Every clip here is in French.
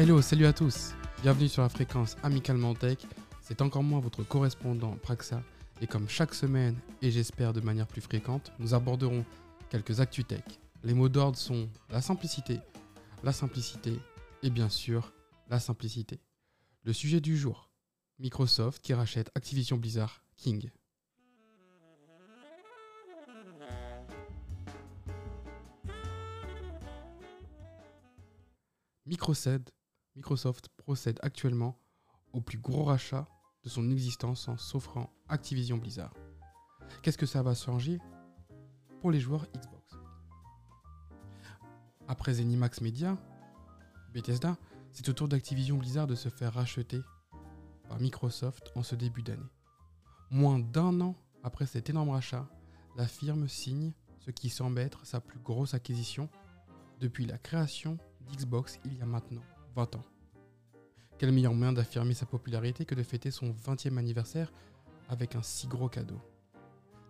Hello, salut à tous. Bienvenue sur la fréquence Amicalement Tech. C'est encore moi votre correspondant Praxa. Et comme chaque semaine, et j'espère de manière plus fréquente, nous aborderons quelques actus tech. Les mots d'ordre sont la simplicité, la simplicité et bien sûr la simplicité. Le sujet du jour, Microsoft qui rachète Activision Blizzard King. Microsoft, Microsoft procède actuellement au plus gros rachat de son existence en s'offrant Activision Blizzard. Qu'est-ce que ça va changer pour les joueurs Xbox? Après Zenimax Media, Bethesda, c'est au tour d'Activision Blizzard de se faire racheter par Microsoft en ce début d'année. Moins d'un an après cet énorme rachat, la firme signe ce qui semble être sa plus grosse acquisition depuis la création d'Xbox il y a maintenant 20 ans. Quel meilleur moyen d'affirmer sa popularité que de fêter son 20e anniversaire avec un si gros cadeau?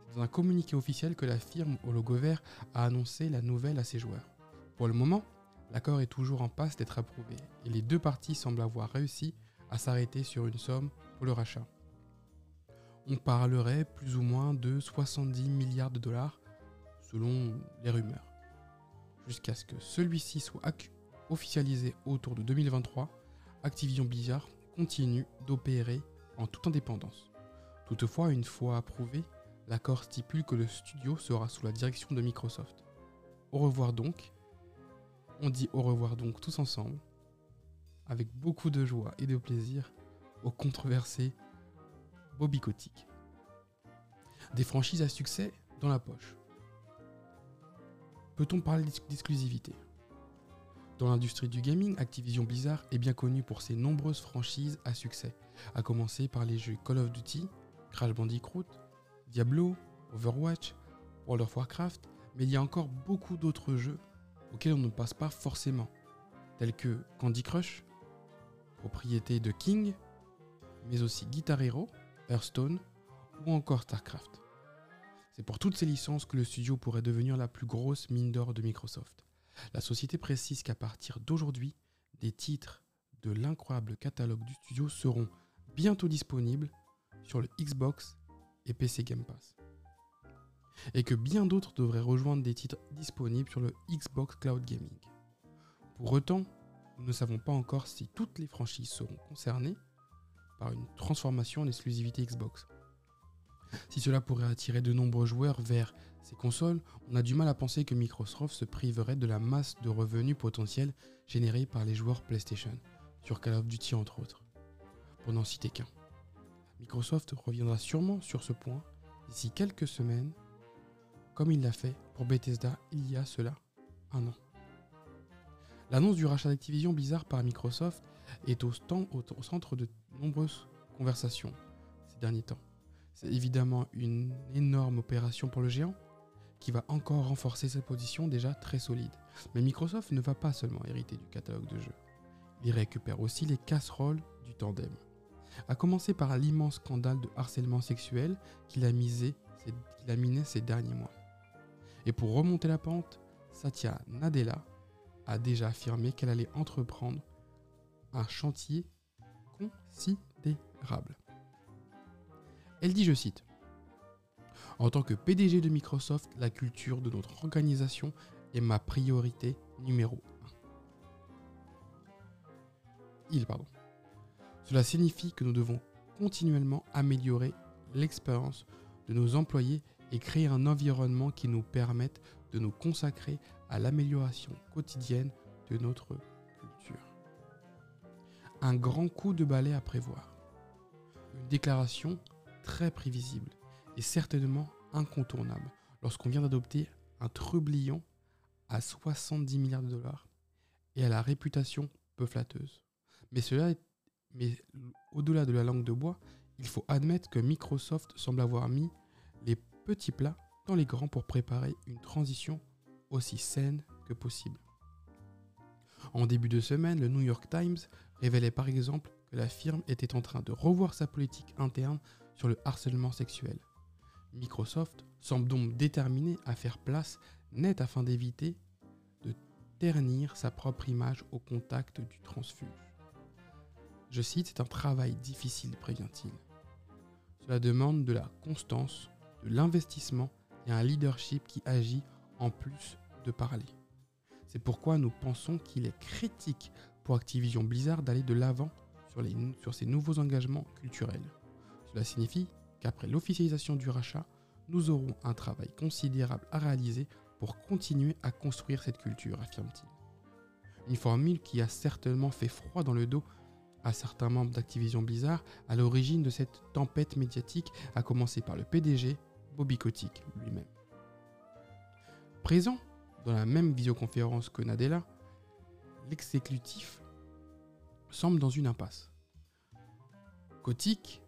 C'est dans un communiqué officiel que la firme au logo vert a annoncé la nouvelle à ses joueurs. Pour le moment, l'accord est toujours en passe d'être approuvé et les deux parties semblent avoir réussi à s'arrêter sur une somme pour le rachat. On parlerait plus ou moins de 70 milliards de dollars selon les rumeurs. Jusqu'à ce que celui-ci soit officialisé autour de 2023, Activision Blizzard continue d'opérer en toute indépendance. Toutefois, une fois approuvé, l'accord stipule que le studio sera sous la direction de Microsoft. Au revoir donc. On dit au revoir donc tous ensemble, avec beaucoup de joie et de plaisir, au controversé Bobby Kotick. Des franchises à succès dans la poche. Peut-on parler d'exclusivité? Dans l'industrie du gaming, Activision Blizzard est bien connu pour ses nombreuses franchises à succès, à commencer par les jeux Call of Duty, Crash Bandicoot, Diablo, Overwatch, World of Warcraft, mais il y a encore beaucoup d'autres jeux auxquels on ne passe pas forcément, tels que Candy Crush, propriété de King, mais aussi Guitar Hero, Hearthstone ou encore StarCraft. C'est pour toutes ces licences que le studio pourrait devenir la plus grosse mine d'or de Microsoft. La société précise qu'à partir d'aujourd'hui, des titres de l'incroyable catalogue du studio seront bientôt disponibles sur le Xbox et PC Game Pass. Et que bien d'autres devraient rejoindre des titres disponibles sur le Xbox Cloud Gaming. Pour autant, nous ne savons pas encore si toutes les franchises seront concernées par une transformation en exclusivité Xbox. Si cela pourrait attirer de nombreux joueurs vers ces consoles, on a du mal à penser que Microsoft se priverait de la masse de revenus potentiels générés par les joueurs PlayStation, sur Call of Duty entre autres, pour n'en citer qu'un. Microsoft reviendra sûrement sur ce point d'ici quelques semaines, comme il l'a fait pour Bethesda il y a cela un an. L'annonce du rachat d'Activision Blizzard par Microsoft est au, au centre de nombreuses conversations ces derniers temps. C'est évidemment une énorme opération pour le géant qui va encore renforcer sa position déjà très solide. Mais Microsoft ne va pas seulement hériter du catalogue de jeux. Il récupère aussi les casseroles du tandem. A commencer par l'immense scandale de harcèlement sexuel qu'il a, misé, qu'il a miné ces derniers mois. Et pour remonter la pente, Satya Nadella a déjà affirmé qu'elle allait entreprendre un chantier considérable. Elle dit, je cite, En tant que PDG de Microsoft, la culture de notre organisation est ma priorité numéro 1. Il, pardon. Cela signifie que nous devons continuellement améliorer l'expérience de nos employés et créer un environnement qui nous permette de nous consacrer à l'amélioration quotidienne de notre culture. Un grand coup de balai à prévoir. Une déclaration très prévisible et certainement incontournable lorsqu'on vient d'adopter un trublion à 70 milliards de dollars et à la réputation peu flatteuse. Mais cela mais au-delà de la langue de bois, il faut admettre que Microsoft semble avoir mis les petits plats dans les grands pour préparer une transition aussi saine que possible. En début de semaine, le New York Times révélait par exemple que la firme était en train de revoir sa politique interne sur le harcèlement sexuel. Microsoft semble donc déterminé à faire place nette afin d'éviter de ternir sa propre image au contact du transfuge. Je cite, c'est un travail difficile, prévient-il. Cela demande de la constance, de l'investissement et un leadership qui agit en plus de parler. C'est pourquoi nous pensons qu'il est critique pour Activision Blizzard d'aller de l'avant sur, sur ces nouveaux engagements culturels. Cela signifie qu'après l'officialisation du rachat, nous aurons un travail considérable à réaliser pour continuer à construire cette culture, affirme-t-il. Une formule qui a certainement fait froid dans le dos à certains membres d'Activision Blizzard à l'origine de cette tempête médiatique, à commencer par le PDG, Bobby Kotick lui-même. Présent dans la même visioconférence que Nadella, l'exécutif semble dans une impasse. Kotick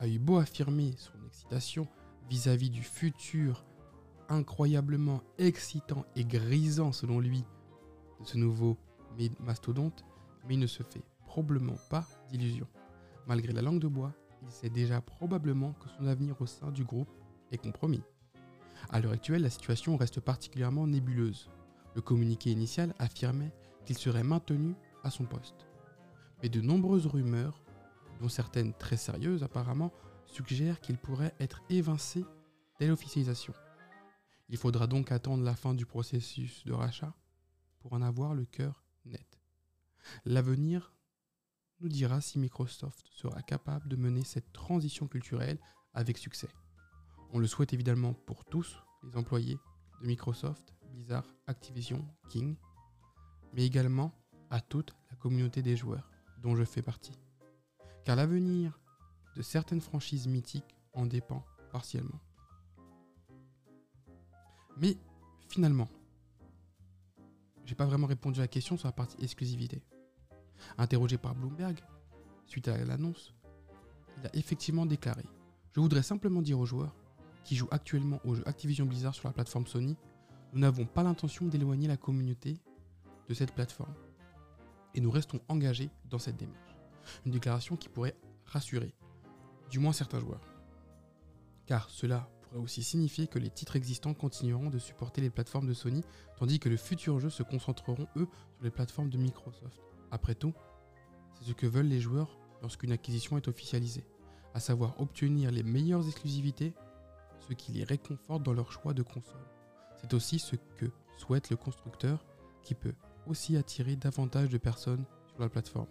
a eu beau affirmer son excitation vis-à-vis du futur incroyablement excitant et grisant selon lui de ce nouveau mastodonte, mais il ne se fait probablement pas d'illusions. Malgré la langue de bois, il sait déjà probablement que son avenir au sein du groupe est compromis. À l'heure actuelle, la situation reste particulièrement nébuleuse. Le communiqué initial affirmait qu'il serait maintenu à son poste. Mais de nombreuses rumeurs, dont certaines très sérieuses apparemment, suggèrent qu'il pourrait être évincé dès l'officialisation. Il faudra donc attendre la fin du processus de rachat pour en avoir le cœur net. L'avenir nous dira si Microsoft sera capable de mener cette transition culturelle avec succès. On le souhaite évidemment pour tous les employés de Microsoft, Blizzard, Activision, King, mais également à toute la communauté des joueurs dont je fais partie. Car l'avenir de certaines franchises mythiques en dépend partiellement. Mais finalement, j'ai pas vraiment répondu à la question sur la partie exclusivité. Interrogé par Bloomberg, suite à l'annonce, il a effectivement déclaré Je voudrais simplement dire aux joueurs qui jouent actuellement au jeu Activision Blizzard sur la plateforme Sony, nous n'avons pas l'intention d'éloigner la communauté de cette plateforme. Et nous restons engagés dans cette démarche. Une déclaration qui pourrait rassurer, du moins certains joueurs. Car cela pourrait aussi signifier que les titres existants continueront de supporter les plateformes de Sony, tandis que les futurs jeux se concentreront, eux, sur les plateformes de Microsoft. Après tout, c'est ce que veulent les joueurs lorsqu'une acquisition est officialisée, à savoir obtenir les meilleures exclusivités, ce qui les réconforte dans leur choix de console. C'est aussi ce que souhaite le constructeur, qui peut aussi attirer davantage de personnes sur la plateforme.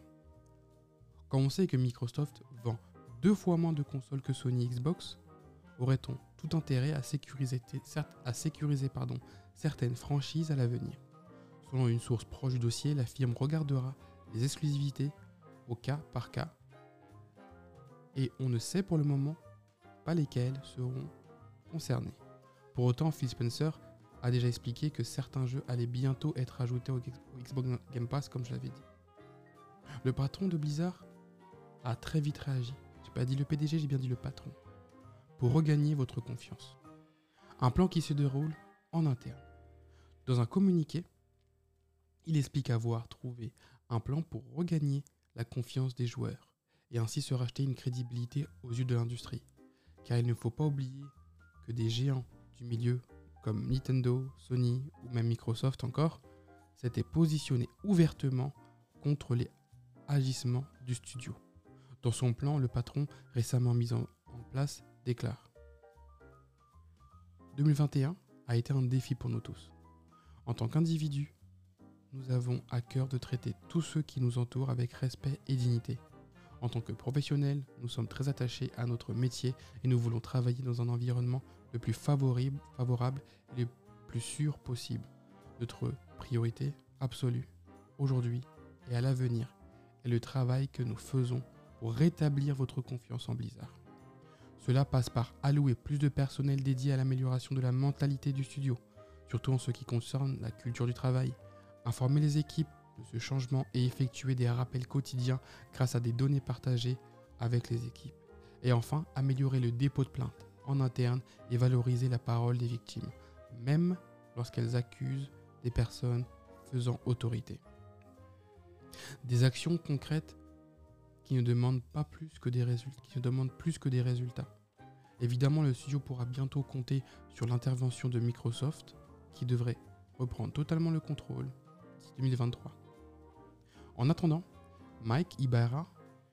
Quand on sait que Microsoft vend deux fois moins de consoles que Sony Xbox, aurait-on tout intérêt à sécuriser, certaines franchises à l'avenir? Selon une source proche du dossier, la firme regardera les exclusivités au cas par cas et on ne sait pour le moment pas lesquelles seront concernés. Pour autant, Phil Spencer a déjà expliqué que certains jeux allaient bientôt être ajoutés au Xbox Game Pass, comme je l'avais dit. Le patron de Blizzard a très vite réagi. J'ai pas dit le PDG, j'ai bien dit le patron. Pour regagner votre confiance. Un plan qui se déroule en interne. Dans un communiqué, il explique avoir trouvé un plan pour regagner la confiance des joueurs et ainsi se racheter une crédibilité aux yeux de l'industrie. Car il ne faut pas oublier que des géants du milieu comme Nintendo, Sony ou même Microsoft encore s'étaient positionnés ouvertement contre les agissements du studio. Dans son plan, le patron récemment mis en, place déclare 2021 a été un défi pour nous tous. En tant qu'individus, nous avons à cœur de traiter tous ceux qui nous entourent avec respect et dignité. En tant que professionnels, nous sommes très attachés à notre métier et nous voulons travailler dans un environnement le plus favorable, favorable et le plus sûr possible. Notre priorité absolue, aujourd'hui et à l'avenir, est le travail que nous faisons pour rétablir votre confiance en Blizzard. Cela passe par allouer plus de personnel dédié à l'amélioration de la mentalité du studio, surtout en ce qui concerne la culture du travail, informer les équipes de ce changement et effectuer des rappels quotidiens grâce à des données partagées avec les équipes. Et enfin, améliorer le dépôt de plainte en interne et valoriser la parole des victimes, même lorsqu'elles accusent des personnes faisant autorité. Des actions concrètes qui ne demandent pas plus que des résultats, qui ne demandent plus que des résultats. Évidemment, le studio pourra bientôt compter sur l'intervention de Microsoft, qui devrait reprendre totalement le contrôle d'ici 2023. En attendant, Mike Ibarra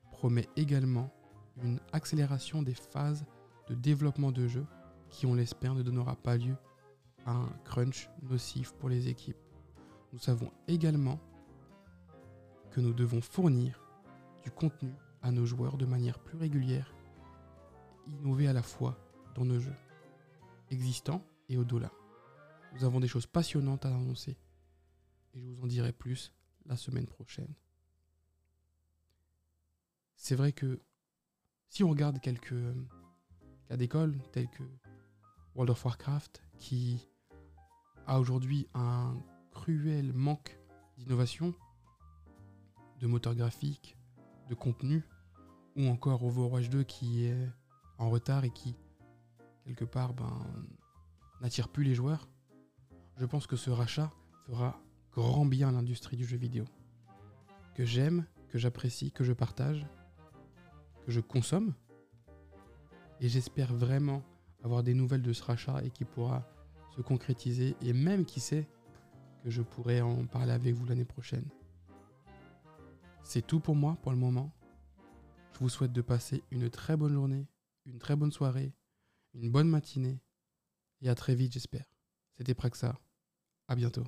promet également une accélération des phases de développement de jeu qui, on l'espère, ne donnera pas lieu à un crunch nocif pour les équipes. Nous savons également que nous devons fournir du contenu à nos joueurs de manière plus régulière, innover à la fois dans nos jeux existants et au-delà. Nous avons des choses passionnantes à annoncer et je vous en dirai plus la semaine prochaine. C'est vrai que si on regarde quelques euh, cas d'école tels que World of Warcraft qui a aujourd'hui un cruel manque d'innovation, de moteur graphique, de contenu, ou encore Overwatch 2 qui est en retard et qui, quelque part, ben, n'attire plus les joueurs, je pense que ce rachat fera grand bien à l'industrie du jeu vidéo. Que j'aime, que j'apprécie, que je partage, que je consomme. Et j'espère vraiment avoir des nouvelles de ce rachat et qui pourra se concrétiser. Et même, qui sait, que je pourrai en parler avec vous l'année prochaine. C'est tout pour moi pour le moment. Je vous souhaite de passer une très bonne journée, une très bonne soirée, une bonne matinée et à très vite j'espère. C'était Praxa. À bientôt.